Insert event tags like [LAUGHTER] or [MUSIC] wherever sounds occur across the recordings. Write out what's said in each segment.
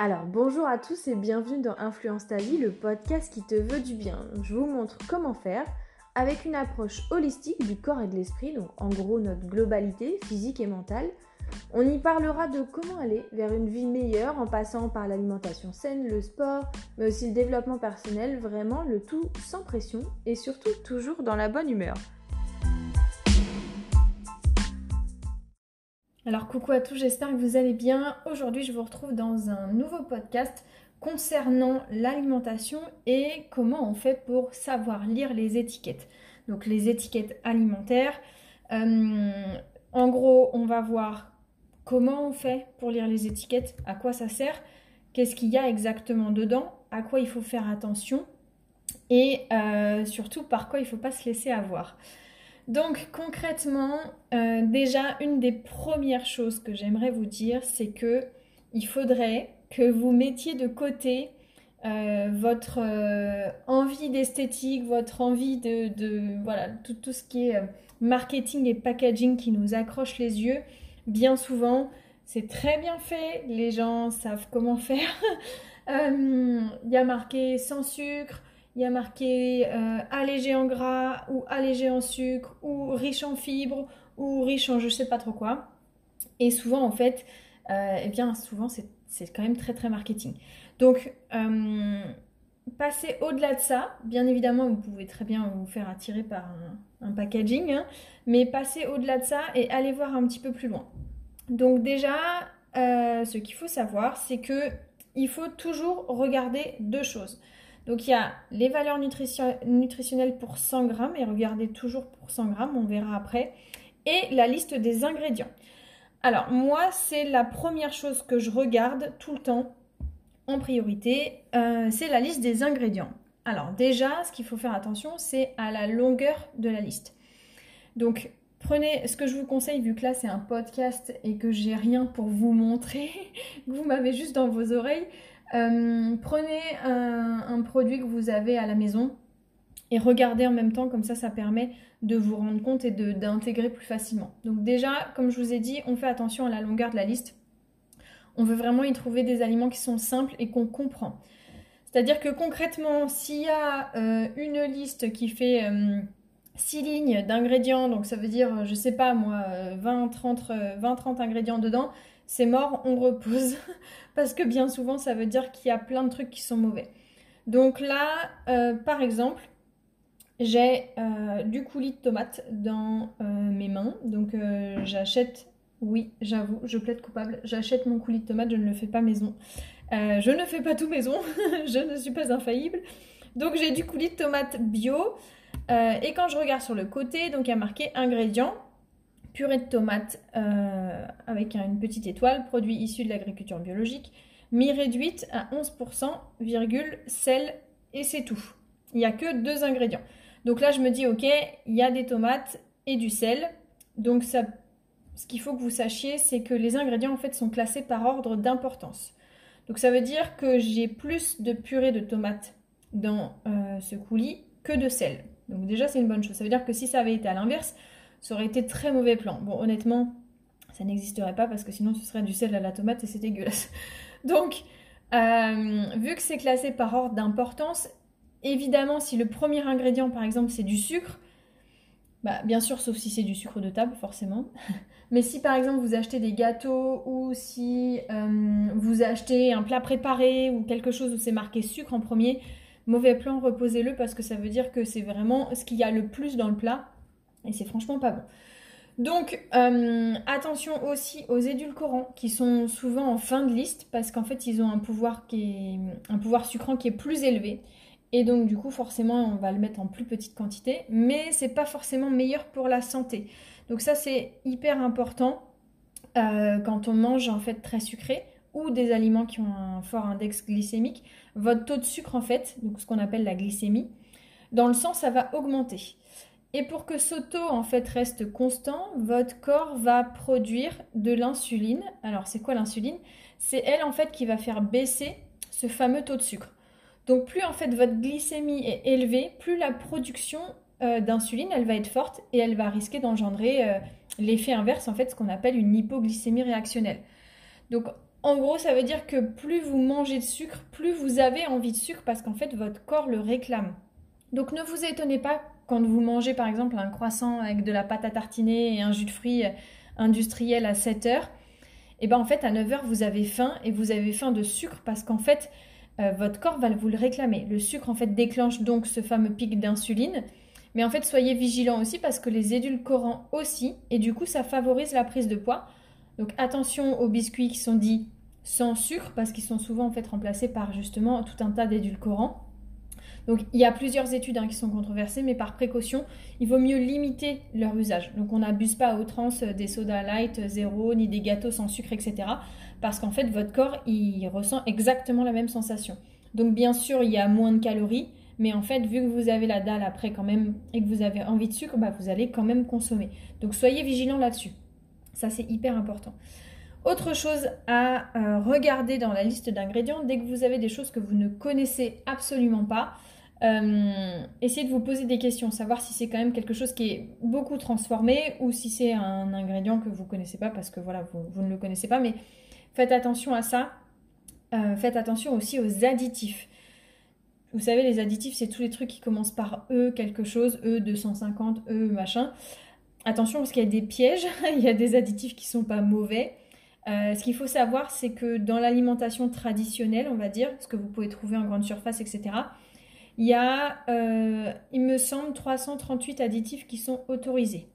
Alors bonjour à tous et bienvenue dans Influence ta vie, le podcast qui te veut du bien. Je vous montre comment faire avec une approche holistique du corps et de l'esprit, donc en gros notre globalité physique et mentale. On y parlera de comment aller vers une vie meilleure en passant par l'alimentation saine, le sport, mais aussi le développement personnel, vraiment le tout sans pression et surtout toujours dans la bonne humeur. Alors coucou à tous, j'espère que vous allez bien. Aujourd'hui je vous retrouve dans un nouveau podcast concernant l'alimentation et comment on fait pour savoir lire les étiquettes. Donc les étiquettes alimentaires. Euh, en gros, on va voir comment on fait pour lire les étiquettes, à quoi ça sert, qu'est-ce qu'il y a exactement dedans, à quoi il faut faire attention et euh, surtout par quoi il ne faut pas se laisser avoir. Donc concrètement, euh, déjà une des premières choses que j'aimerais vous dire, c'est que il faudrait que vous mettiez de côté euh, votre euh, envie d'esthétique, votre envie de, voilà tout, tout, ce qui est marketing et packaging qui nous accroche les yeux. Bien souvent, c'est très bien fait, les gens savent comment faire. [LAUGHS] Il y a marqué sans sucre, il y a marqué euh, allégé en gras ou allégé en sucre ou riche en fibres ou riche en je sais pas trop quoi. Et souvent en fait, euh, eh bien souvent c'est quand même très très marketing. Donc euh, passez au-delà de ça, bien évidemment vous pouvez très bien vous faire attirer par un, packaging, hein, mais passez au-delà de ça et allez voir un petit peu plus loin. Donc déjà, ce qu'il faut savoir, c'est que il faut toujours regarder deux choses. Donc il y a les valeurs nutritionnelles pour 100 grammes, et regardez toujours pour 100 grammes, on verra après, et la liste des ingrédients. Alors moi, c'est la première chose que je regarde tout le temps en priorité, euh, c'est la liste des ingrédients. Alors déjà, ce qu'il faut faire attention, c'est à la longueur de la liste. Donc prenez ce que je vous conseille, vu que là c'est un podcast et que j'ai rien pour vous montrer, [LAUGHS] que vous m'avez juste dans vos oreilles, euh, prenez un, produit que vous avez à la maison et regardez en même temps, comme ça, ça permet de vous rendre compte et d'intégrer plus facilement. Donc déjà, comme je vous ai dit, on fait attention à la longueur de la liste. On veut vraiment y trouver des aliments qui sont simples et qu'on comprend. C'est-à-dire que concrètement, s'il y a euh, une liste qui fait 6 euh, lignes d'ingrédients, donc ça veut dire, je sais pas moi, 20-30 ingrédients dedans, c'est mort, on repose. [LAUGHS] Parce que bien souvent, ça veut dire qu'il y a plein de trucs qui sont mauvais. Donc là, euh, par exemple, j'ai euh, du coulis de tomate dans euh, mes mains. Donc j'achète, oui, j'avoue, je plaide coupable, j'achète mon coulis de tomate, je ne le fais pas maison. je ne fais pas tout maison, [LAUGHS] je ne suis pas infaillible. Donc j'ai du coulis de tomate bio. et quand je regarde sur le côté, donc il y a marqué ingrédients purée de tomates euh, avec une petite étoile, produit issu de l'agriculture biologique, mi-réduite à 11%, virgule, sel, et c'est tout. Il n'y a que deux ingrédients. Donc là, je me dis, ok, il y a des tomates et du sel. Donc ce qu'il faut que vous sachiez, c'est que les ingrédients en fait sont classés par ordre d'importance. Donc ça veut dire que j'ai plus de purée de tomates dans euh, ce coulis que de sel. Donc déjà, c'est une bonne chose. Ça veut dire que si ça avait été à l'inverse, ça aurait été très mauvais plan. Bon, honnêtement, ça n'existerait pas parce que sinon ce serait du sel à la tomate et c'est dégueulasse. [LAUGHS] Donc, euh, vu que c'est classé par ordre d'importance, évidemment, si le premier ingrédient, par exemple, c'est du sucre, bah, bien sûr, sauf si c'est du sucre de table, forcément. [LAUGHS] Mais si par exemple vous achetez des gâteaux ou si euh, vous achetez un plat préparé ou quelque chose où c'est marqué sucre en premier, mauvais plan, reposez-le parce que ça veut dire que c'est vraiment ce qu'il y a le plus dans le plat et c'est franchement pas bon. Donc euh, attention aussi aux édulcorants qui sont souvent en fin de liste parce qu'en fait ils ont un pouvoir sucrant qui est plus élevé et donc du coup forcément on va le mettre en plus petite quantité mais c'est pas forcément meilleur pour la santé. Donc ça c'est hyper important euh, quand on mange en fait très sucré ou des aliments qui ont un fort index glycémique, votre taux de sucre en fait, donc ce qu'on appelle la glycémie, dans le sang ça va augmenter. Et pour que ce taux en fait reste constant, votre corps va produire de l'insuline. Alors c'est quoi l'insuline? C'est elle en fait qui va faire baisser ce fameux taux de sucre. Donc plus en fait votre glycémie est élevée, plus la production euh, d'insuline va être forte et elle va risquer d'engendrer euh, l'effet inverse en fait, ce qu'on appelle une hypoglycémie réactionnelle. Donc En gros, ça veut dire que plus vous mangez de sucre, plus vous avez envie de sucre parce qu'en fait, votre corps le réclame. Donc ne vous étonnez pas quand vous mangez par exemple un croissant avec de la pâte à tartiner et un jus de fruits industriel à 7 heures. Et bien en fait, à 9 heures, vous avez faim et vous avez faim de sucre parce qu'en fait, euh, votre corps va vous le réclamer. Le sucre en fait déclenche donc ce fameux pic d'insuline. Mais en fait, soyez vigilants aussi parce que les édulcorants aussi, et du coup, ça favorise la prise de poids. Donc attention aux biscuits qui sont dits sans sucre parce qu'ils sont souvent en fait remplacés par justement tout un tas d'édulcorants. Donc il y a plusieurs études hein, qui sont controversées, mais par précaution, il vaut mieux limiter leur usage. Donc on n'abuse pas à outrance des sodas light, zéro, ni des gâteaux sans sucre, etc. Parce qu'en fait, votre corps, il ressent exactement la même sensation. Donc bien sûr, il y a moins de calories, mais en fait, vu que vous avez la dalle après quand même et que vous avez envie de sucre, bah, vous allez quand même consommer. Donc soyez vigilants là-dessus. Ça, c'est hyper important. Autre chose à euh, regarder dans la liste d'ingrédients, dès que vous avez des choses que vous ne connaissez absolument pas, euh, essayez de vous poser des questions, savoir si c'est quand même quelque chose qui est beaucoup transformé ou si c'est un ingrédient que vous ne connaissez pas parce que voilà, vous, ne le connaissez pas. Mais faites attention à ça. Euh, faites attention aussi aux additifs. Vous savez, les additifs, c'est tous les trucs qui commencent par E quelque chose, E250, E machin. Attention parce qu'il y a des pièges, [LAUGHS] il y a des additifs qui sont pas mauvais. Euh, ce qu'il faut savoir, c'est que dans l'alimentation traditionnelle, on va dire, ce que vous pouvez trouver en grande surface, etc., il y a, euh, il me semble, 338 additifs qui sont autorisés.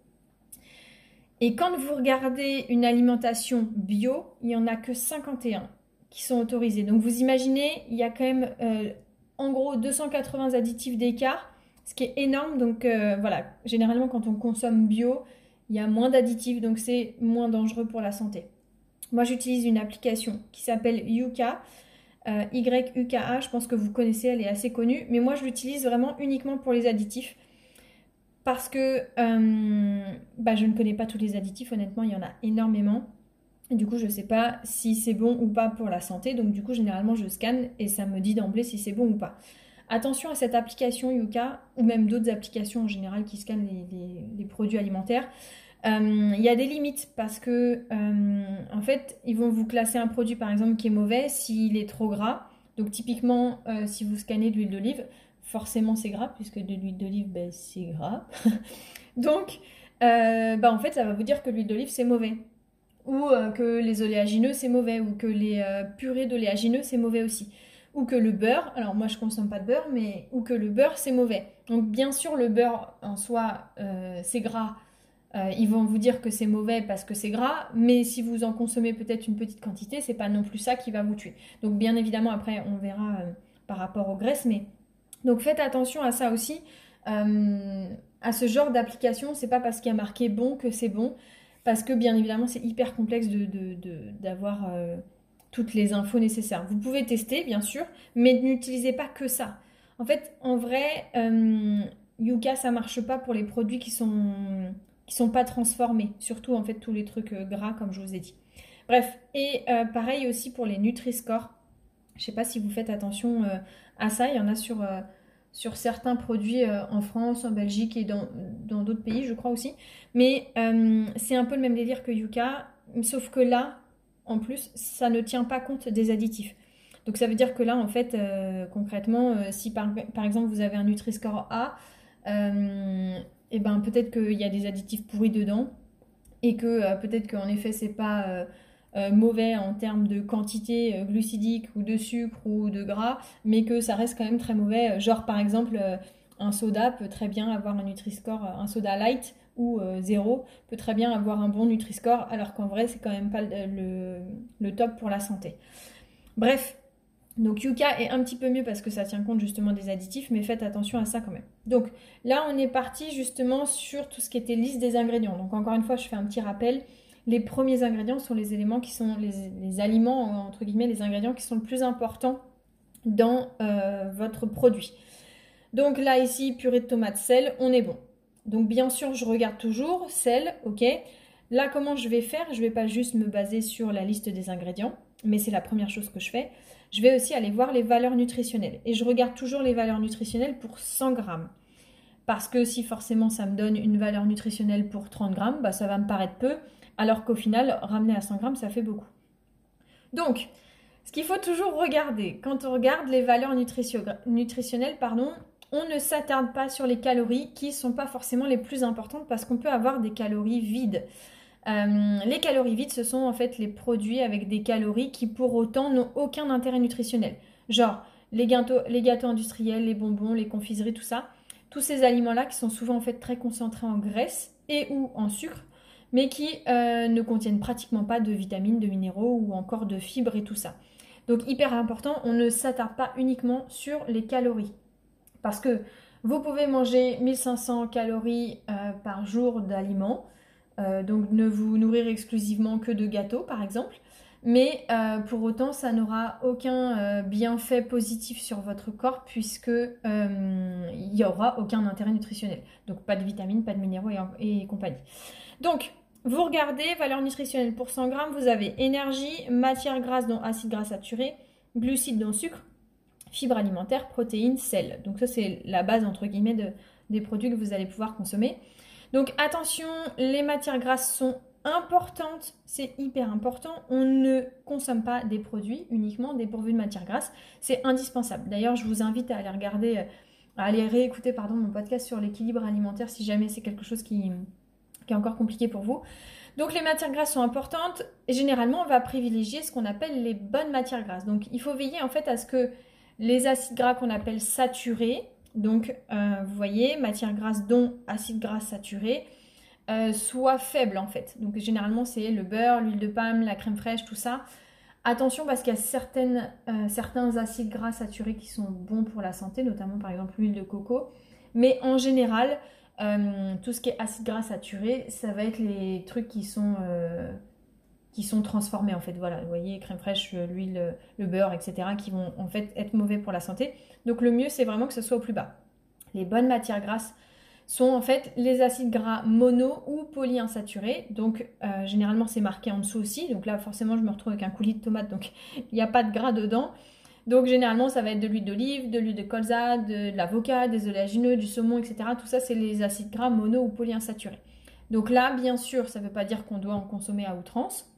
Et quand vous regardez une alimentation bio, il n'y en a que 51 qui sont autorisés. Donc vous imaginez, il y a quand même euh, en gros 280 additifs d'écart, ce qui est énorme. Donc euh, voilà, généralement quand on consomme bio, il y a moins d'additifs, donc c'est moins dangereux pour la santé. Moi j'utilise une application qui s'appelle Yuka. Euh, YUKA, je pense que vous connaissez, elle est assez connue, mais moi je l'utilise vraiment uniquement pour les additifs parce que euh, bah, je ne connais pas tous les additifs, honnêtement, il y en a énormément. Du coup, je ne sais pas si c'est bon ou pas pour la santé, donc du coup, généralement, je scanne et ça me dit d'emblée si c'est bon ou pas. Attention à cette application Yuka, ou même d'autres applications en général qui scannent les produits alimentaires. Euh, il y a des limites parce que, euh, en fait, ils vont vous classer un produit, par exemple, qui est mauvais s'il est trop gras. Donc, typiquement, euh, si vous scannez de l'huile d'olive, forcément c'est gras, puisque de l'huile d'olive, ben, c'est gras. [LAUGHS] Donc, ben, en fait, ça va vous dire que l'huile d'olive, c'est mauvais. Ou que les oléagineux, c'est mauvais. Ou que les purées d'oléagineux, c'est mauvais aussi. Ou que le beurre, alors moi je consomme pas de beurre, mais ou que le beurre, c'est mauvais. Donc, bien sûr, le beurre en soi, c'est gras euh, ils vont vous dire que c'est mauvais parce que c'est gras, mais si vous en consommez peut-être une petite quantité, c'est pas non plus ça qui va vous tuer. Donc bien évidemment après on verra euh, par rapport aux graisses, mais donc faites attention à ça aussi. Euh, à ce genre d'application, c'est pas parce qu'il y a marqué bon que c'est bon, parce que bien évidemment c'est hyper complexe d'avoir de, toutes les infos nécessaires. Vous pouvez tester bien sûr, mais n'utilisez pas que ça. En fait, en vrai, Yuka ça marche pas pour les produits qui sont qui sont pas transformés, surtout en fait tous les trucs euh, gras comme je vous ai dit. Bref, et euh, pareil aussi pour les Nutri-Score. Je sais pas si vous faites attention euh, à ça, il y en a sur, certains produits en France, en Belgique et dans d'autres pays, je crois aussi. Mais c'est un peu le même délire que Yuka, sauf que là, en plus, ça ne tient pas compte des additifs. Donc ça veut dire que là, en fait, concrètement, si par, exemple vous avez un Nutri-Score A, et eh ben peut-être qu'il y a des additifs pourris dedans et que euh, peut-être qu'en effet c'est pas euh, euh, mauvais en termes de quantité glucidique ou de sucre ou de gras, mais que ça reste quand même très mauvais. Genre par exemple un soda peut très bien avoir un Nutri-Score, un soda light ou zéro peut très bien avoir un bon Nutri-Score, alors qu'en vrai c'est quand même pas le top pour la santé. Bref, donc Yuka est un petit peu mieux parce que ça tient compte justement des additifs, mais faites attention à ça quand même. Donc là, on est parti justement sur tout ce qui était liste des ingrédients. Donc encore une fois, je fais un petit rappel. Les premiers ingrédients sont les éléments qui sont les, aliments, entre guillemets, les ingrédients qui sont le plus importants dans euh, votre produit. Donc là, ici, purée de tomates, sel, on est bon. Donc bien sûr, je regarde toujours, sel, ok. Là, comment je vais faire? Je ne vais pas juste me baser sur la liste des ingrédients, mais c'est la première chose que je fais je vais aussi aller voir les valeurs nutritionnelles. Et je regarde toujours les valeurs nutritionnelles pour 100 grammes. Parce que si forcément ça me donne une valeur nutritionnelle pour 30 grammes, bah, ça va me paraître peu, alors qu'au final, ramener à 100 grammes, ça fait beaucoup. Donc, ce qu'il faut toujours regarder, quand on regarde les valeurs nutritionnelles, pardon, on ne s'attarde pas sur les calories qui ne sont pas forcément les plus importantes parce qu'on peut avoir des calories vides. Euh, les calories vides, ce sont en fait les produits avec des calories qui pour autant n'ont aucun intérêt nutritionnel. Genre les gâteaux, industriels, les bonbons, les confiseries, tout ça. Tous ces aliments-là qui sont souvent en fait très concentrés en graisse et ou en sucre, mais qui euh, ne contiennent pratiquement pas de vitamines, de minéraux ou encore de fibres et tout ça. Donc hyper important, on ne s'attarde pas uniquement sur les calories. Parce que vous pouvez manger 1500 calories euh, par jour d'aliments, euh, donc ne vous nourrir exclusivement que de gâteaux par exemple, mais euh, pour autant ça n'aura aucun bienfait positif sur votre corps puisque il n'y aura aucun intérêt nutritionnel. Donc pas de vitamines, pas de minéraux et, et compagnie. Donc vous regardez, valeur nutritionnelle pour 100 grammes, vous avez énergie, matière grasse dont acide gras saturé, glucides dont sucre, fibres alimentaires, protéines, sel. Donc ça c'est la base entre guillemets des produits que vous allez pouvoir consommer. Donc attention, les matières grasses sont importantes, c'est hyper important. On ne consomme pas des produits uniquement dépourvus de matières grasses, c'est indispensable. D'ailleurs, je vous invite à aller regarder, à aller réécouter pardon, mon podcast sur l'équilibre alimentaire si jamais c'est quelque chose qui, qui est encore compliqué pour vous. Donc les matières grasses sont importantes et généralement on va privilégier ce qu'on appelle les bonnes matières grasses. Donc il faut veiller en fait à ce que les acides gras qu'on appelle saturés, donc euh, vous voyez, matières grasses dont acides gras saturés, euh, soient faibles en fait. Donc généralement c'est le beurre, l'huile de palme, la crème fraîche, tout ça. Attention parce qu'il y a euh, certains acides gras saturés qui sont bons pour la santé, notamment par exemple l'huile de coco. Mais en général, tout ce qui est acide gras saturé, ça va être les trucs qui sont, qui sont transformés en fait. Voilà, vous voyez, crème fraîche, l'huile, le beurre, etc., qui vont en fait être mauvais pour la santé. Donc le mieux, c'est vraiment que ce soit au plus bas. Les bonnes matières grasses sont en fait les acides gras mono ou polyinsaturés. Donc euh, généralement c'est marqué en dessous aussi. Donc là forcément je me retrouve avec un coulis de tomate, donc [LAUGHS] il n'y a pas de gras dedans. Donc généralement, ça va être de l'huile d'olive, de l'huile de colza, de, l'avocat, des oléagineux, du saumon, etc. Tout ça, c'est les acides gras mono ou polyinsaturés. Donc là, bien sûr, ça ne veut pas dire qu'on doit en consommer à outrance,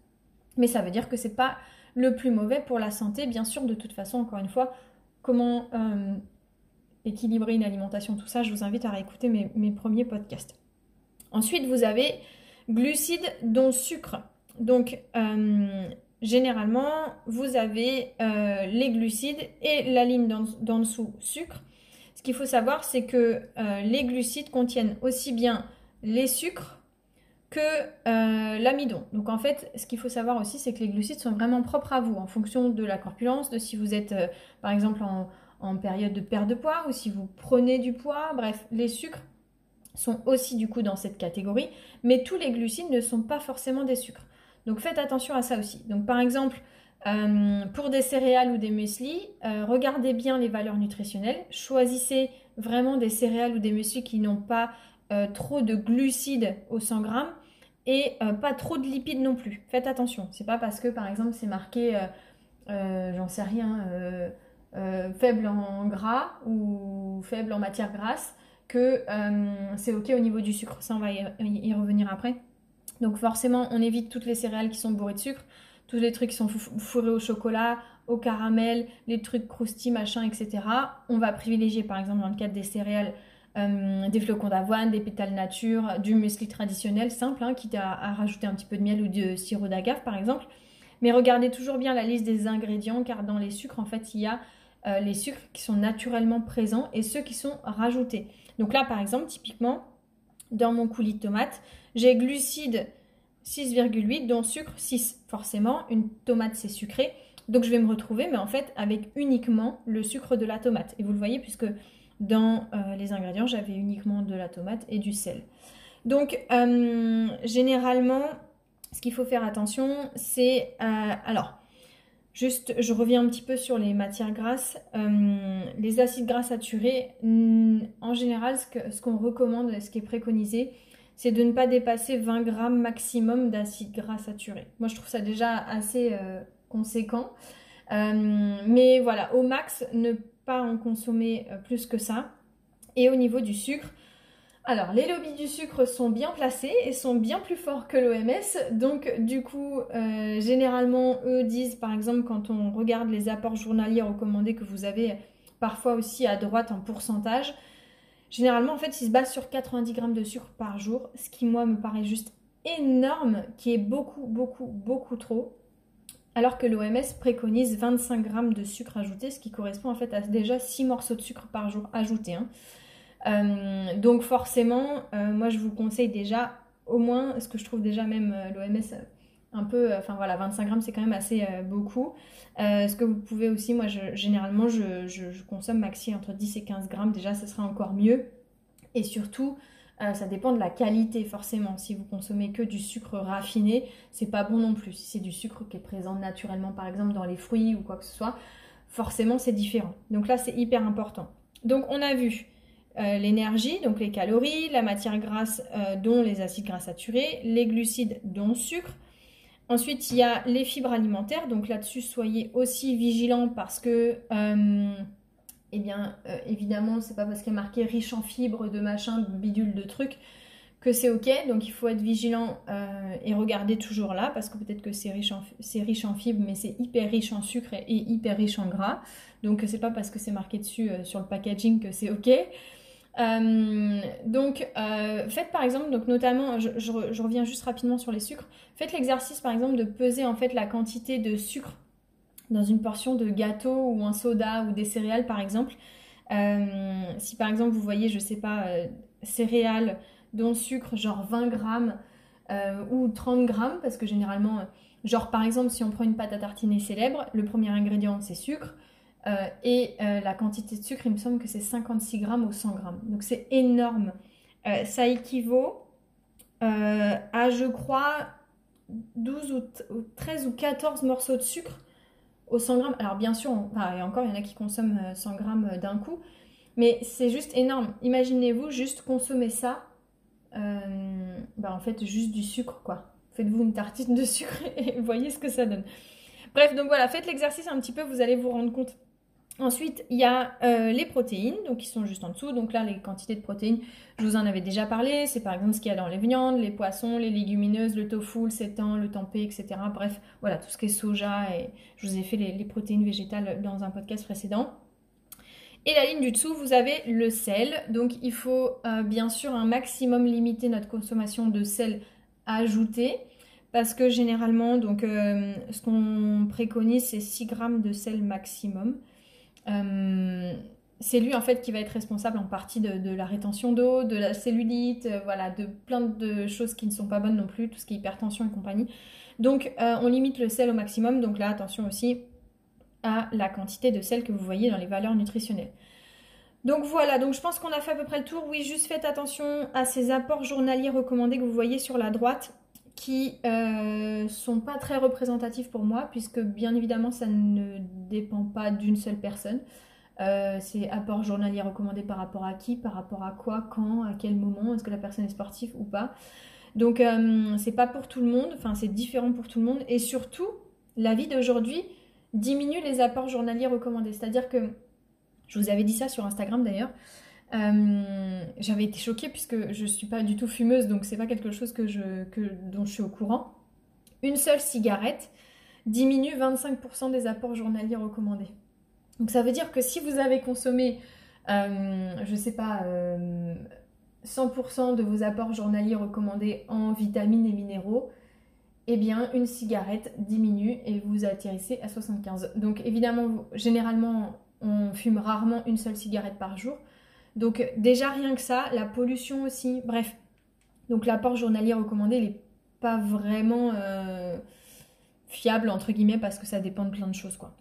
mais ça veut dire que c'est pas le plus mauvais pour la santé. Bien sûr, de toute façon, encore une fois, comment euh, équilibrer une alimentation, tout ça, je vous invite à réécouter mes, premiers podcasts. Ensuite, vous avez glucides dont sucre. Donc, euh, généralement, vous avez euh, les glucides et la ligne d'en dessous sucre. Ce qu'il faut savoir, c'est que les glucides contiennent aussi bien les sucres que euh, l'amidon. Donc en fait, ce qu'il faut savoir aussi, c'est que les glucides sont vraiment propres à vous en fonction de la corpulence, de si vous êtes par exemple en, période de perte de poids ou si vous prenez du poids. Bref, les sucres sont aussi du coup dans cette catégorie, mais tous les glucides ne sont pas forcément des sucres. Donc faites attention à ça aussi. Donc par exemple, euh, pour des céréales ou des muesli, euh, regardez bien les valeurs nutritionnelles. Choisissez vraiment des céréales ou des muesli qui n'ont pas euh, trop de glucides au 100 grammes et pas trop de lipides non plus. Faites attention. C'est pas parce que par exemple c'est marqué, j'en sais rien, faible en gras ou faible en matière grasse que c'est ok au niveau du sucre. Ça on va y revenir après. Donc forcément, on évite toutes les céréales qui sont bourrées de sucre, tous les trucs qui sont fourrés au chocolat, au caramel, les trucs croustilles, machin, etc. On va privilégier par exemple dans le cadre des céréales euh, des flocons d'avoine, des pétales nature, du muesli traditionnel simple, hein, quitte à, rajouter un petit peu de miel ou de sirop d'agave par exemple. Mais regardez toujours bien la liste des ingrédients car dans les sucres en fait il y a euh, les sucres qui sont naturellement présents et ceux qui sont rajoutés. Donc là par exemple typiquement dans mon coulis de tomate, j'ai glucides 6,8 dont sucre 6. Forcément, une tomate c'est sucré. Donc je vais me retrouver, mais en fait, avec uniquement le sucre de la tomate. Et vous le voyez, puisque dans euh, les ingrédients, j'avais uniquement de la tomate et du sel. Donc, euh, généralement, ce qu'il faut faire attention, c'est... Euh, alors, Juste, je reviens un petit peu sur les matières grasses. Les acides gras saturés, en général, ce qu'on recommande, ce qui est préconisé, c'est de ne pas dépasser 20 grammes maximum d'acides gras saturés. Moi, je trouve ça déjà assez conséquent. Mais voilà, au max, ne pas en consommer plus que ça. Et au niveau du sucre, alors, les lobbies du sucre sont bien placés et sont bien plus forts que l'OMS. Donc, du coup, euh, généralement, eux disent, par exemple, quand on regarde les apports journaliers recommandés que vous avez parfois aussi à droite en pourcentage, généralement, en fait, ils se basent sur 90 grammes de sucre par jour, ce qui, moi, me paraît juste énorme, qui est beaucoup, beaucoup, beaucoup trop. Alors que l'OMS préconise 25 grammes de sucre ajouté, ce qui correspond en fait à déjà 6 morceaux de sucre par jour ajoutés. Hein. Euh, donc forcément, euh, moi je vous conseille déjà au moins, ce que je trouve déjà même euh, l'OMS un peu, enfin voilà, 25 grammes c'est quand même assez beaucoup. ce que vous pouvez aussi, moi généralement je, consomme maxi entre 10 et 15 grammes, déjà ce sera encore mieux. Et surtout, ça dépend de la qualité forcément. Si vous consommez que du sucre raffiné, c'est pas bon non plus. Si c'est du sucre qui est présent naturellement par exemple dans les fruits ou quoi que ce soit, forcément c'est différent. Donc là c'est hyper important. Donc on a vu euh, l'énergie, donc les calories, la matière grasse, euh, dont les acides gras saturés, les glucides, dont le sucre. Ensuite, il y a les fibres alimentaires. Donc là-dessus, soyez aussi vigilants parce que, euh, eh bien, évidemment, c'est pas parce qu'il est marqué riche en fibres, de machin, bidule, de trucs que c'est ok. Donc il faut être vigilant et regarder toujours là parce que peut-être que c'est riche, en, fibres, mais c'est hyper riche en sucre et, hyper riche en gras. Donc c'est pas parce que c'est marqué dessus sur le packaging que c'est ok. Euh, donc, euh, faites par exemple, donc notamment, je, reviens juste rapidement sur les sucres. Faites l'exercice par exemple de peser en fait la quantité de sucre dans une portion de gâteau ou un soda ou des céréales par exemple. Euh, si par exemple vous voyez, je sais pas, céréales dont sucre genre 20 grammes ou 30 grammes, parce que généralement, genre par exemple, si on prend une pâte à tartiner célèbre, le premier ingrédient c'est sucre. Euh, et euh, la quantité de sucre, il me semble que c'est 56 grammes au 100 grammes. Donc c'est énorme. Euh, ça équivaut à, je crois, 12 ou 13 ou 14 morceaux de sucre au 100 grammes. Alors bien sûr, et encore, il y en a qui consomment 100 grammes d'un coup. Mais c'est juste énorme. Imaginez-vous juste consommer ça. Bah, en fait, juste du sucre, quoi. Faites-vous une tartine de sucre [LAUGHS] et voyez ce que ça donne. Bref, donc voilà, faites l'exercice un petit peu, vous allez vous rendre compte Ensuite, il y a euh, les protéines, donc qui sont juste en dessous. Donc là, les quantités de protéines, je vous en avais déjà parlé. C'est par exemple ce qu'il y a dans les viandes, les poissons, les légumineuses, le tofu, le sétan, le tempeh, etc. Bref, voilà, tout ce qui est soja. Et je vous ai fait les, protéines végétales dans un podcast précédent. Et la ligne du dessous, vous avez le sel. Donc il faut euh, bien sûr un maximum limiter notre consommation de sel ajouté. Parce que généralement, donc, euh, ce qu'on préconise, c'est 6 grammes de sel maximum. Euh, c'est lui en fait qui va être responsable en partie de, la rétention d'eau, de la cellulite, euh, voilà, de plein de choses qui ne sont pas bonnes non plus, tout ce qui est hypertension et compagnie. Donc euh, on limite le sel au maximum, donc là attention aussi à la quantité de sel que vous voyez dans les valeurs nutritionnelles. Donc voilà, donc je pense qu'on a fait à peu près le tour. Oui, juste faites attention à ces apports journaliers recommandés que vous voyez sur la droite qui euh, sont pas très représentatifs pour moi, puisque bien évidemment ça ne dépend pas d'une seule personne. Euh, c'est apport journalier recommandé par rapport à qui, par rapport à quoi, quand, à quel moment, est-ce que la personne est sportive ou pas. Donc euh, c'est pas pour tout le monde, enfin c'est différent pour tout le monde, et surtout la vie d'aujourd'hui diminue les apports journaliers recommandés. C'est-à-dire que, je vous avais dit ça sur Instagram d'ailleurs, euh, j'avais été choquée puisque je suis pas du tout fumeuse, donc c'est pas quelque chose que dont je suis au courant. Une seule cigarette diminue 25% des apports journaliers recommandés. Donc ça veut dire que si vous avez consommé, euh, je sais pas, 100% euh, de vos apports journaliers recommandés en vitamines et minéraux, eh bien une cigarette diminue et vous atterrissez à 75. Donc évidemment, généralement, on fume rarement une seule cigarette par jour. Donc déjà rien que ça, la pollution aussi, bref. Donc l'apport journalier recommandé, il n'est pas vraiment euh, fiable entre guillemets parce que ça dépend de plein de choses quoi.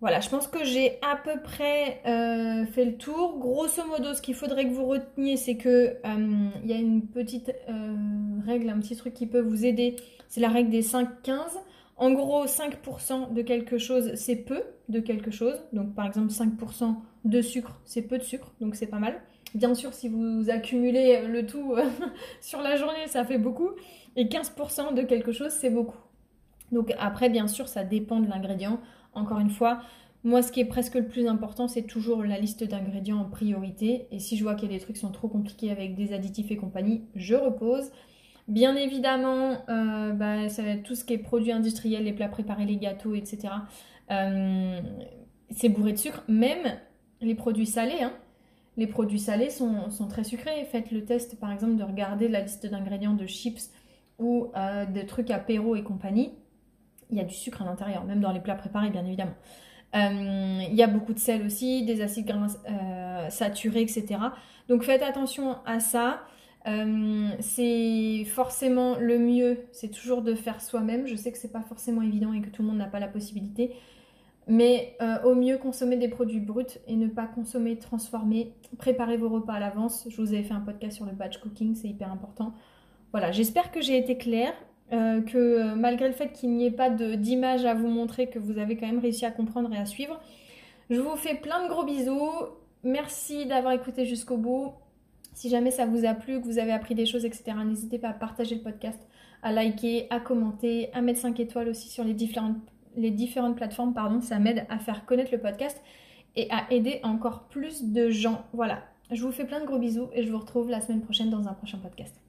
Voilà, je pense que j'ai à peu près euh, fait le tour. Grosso modo, ce qu'il faudrait que vous reteniez, c'est que euh, il y a une petite règle, un petit truc qui peut vous aider. C'est la règle des 5-15. En gros, 5% de quelque chose, c'est peu de quelque chose. Donc par exemple, 5% de sucre, c'est peu de sucre, donc c'est pas mal. Bien sûr, si vous accumulez le tout euh, [LAUGHS] sur la journée, ça fait beaucoup. Et 15% de quelque chose, c'est beaucoup. Donc après, bien sûr, ça dépend de l'ingrédient. Encore une fois, Moi, ce qui est presque le plus important, c'est toujours la liste d'ingrédients en priorité. Et si je vois qu'il y a des trucs qui sont trop compliqués avec des additifs et compagnie, je repose. Bien évidemment, euh, bah, ça va être tout ce qui est produits industriels, les plats préparés, les gâteaux, etc. Euh, c'est bourré de sucre. Même les produits salés, hein. les produits salés sont, très sucrés. Faites le test, par exemple, de regarder la liste d'ingrédients de chips ou euh, de trucs apéro et compagnie. Il y a du sucre à l'intérieur, même dans les plats préparés, bien évidemment. il y a beaucoup de sel aussi, des acides gras saturés, etc. Donc faites attention à ça. Euh, c'est forcément le mieux, c'est toujours de faire soi-même. Je sais que c'est pas forcément évident et que tout le monde n'a pas la possibilité. Mais euh, au mieux, consommer des produits bruts et ne pas consommer transformés. Préparez vos repas à l'avance. Je vous avais fait un podcast sur le batch cooking, c'est hyper important. Voilà, j'espère que j'ai été claire, euh, que malgré le fait qu'il n'y ait pas d'image à vous montrer, que vous avez quand même réussi à comprendre et à suivre. Je vous fais plein de gros bisous. Merci d'avoir écouté jusqu'au bout. Si jamais ça vous a plu, que vous avez appris des choses, etc., n'hésitez pas à partager le podcast, à liker, à commenter, à mettre 5 étoiles aussi sur les différentes, les différentes plateformes. Pardon, ça m'aide à faire connaître le podcast et à aider encore plus de gens. Voilà, je vous fais plein de gros bisous et je vous retrouve la semaine prochaine dans un prochain podcast.